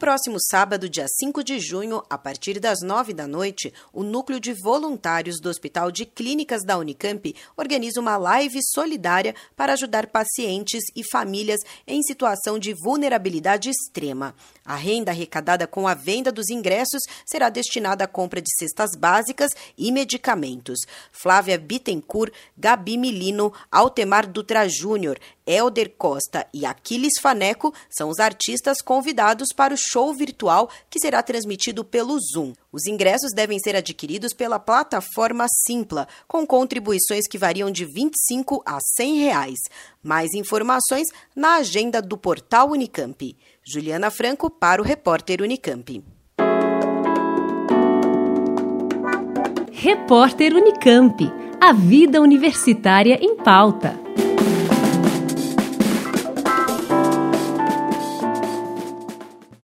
Próximo sábado, dia 5 de junho, a partir das 9 da noite, o Núcleo de Voluntários do Hospital de Clínicas da Unicamp organiza uma live solidária para ajudar pacientes e famílias em situação de vulnerabilidade extrema. A renda arrecadada com a venda dos ingressos será destinada à compra de cestas básicas e medicamentos. Flávia Bittencourt, Gabi Milino, Altemar Dutra Júnior, Elder Costa e Aquiles Faneco são os artistas convidados para o show virtual que será transmitido pelo Zoom. Os ingressos devem ser adquiridos pela plataforma Simpla, com contribuições que variam de R$ 25 a 100 reais. Mais informações na agenda do portal Unicamp. Juliana Franco para o repórter Unicamp. Repórter Unicamp. A vida universitária em pauta.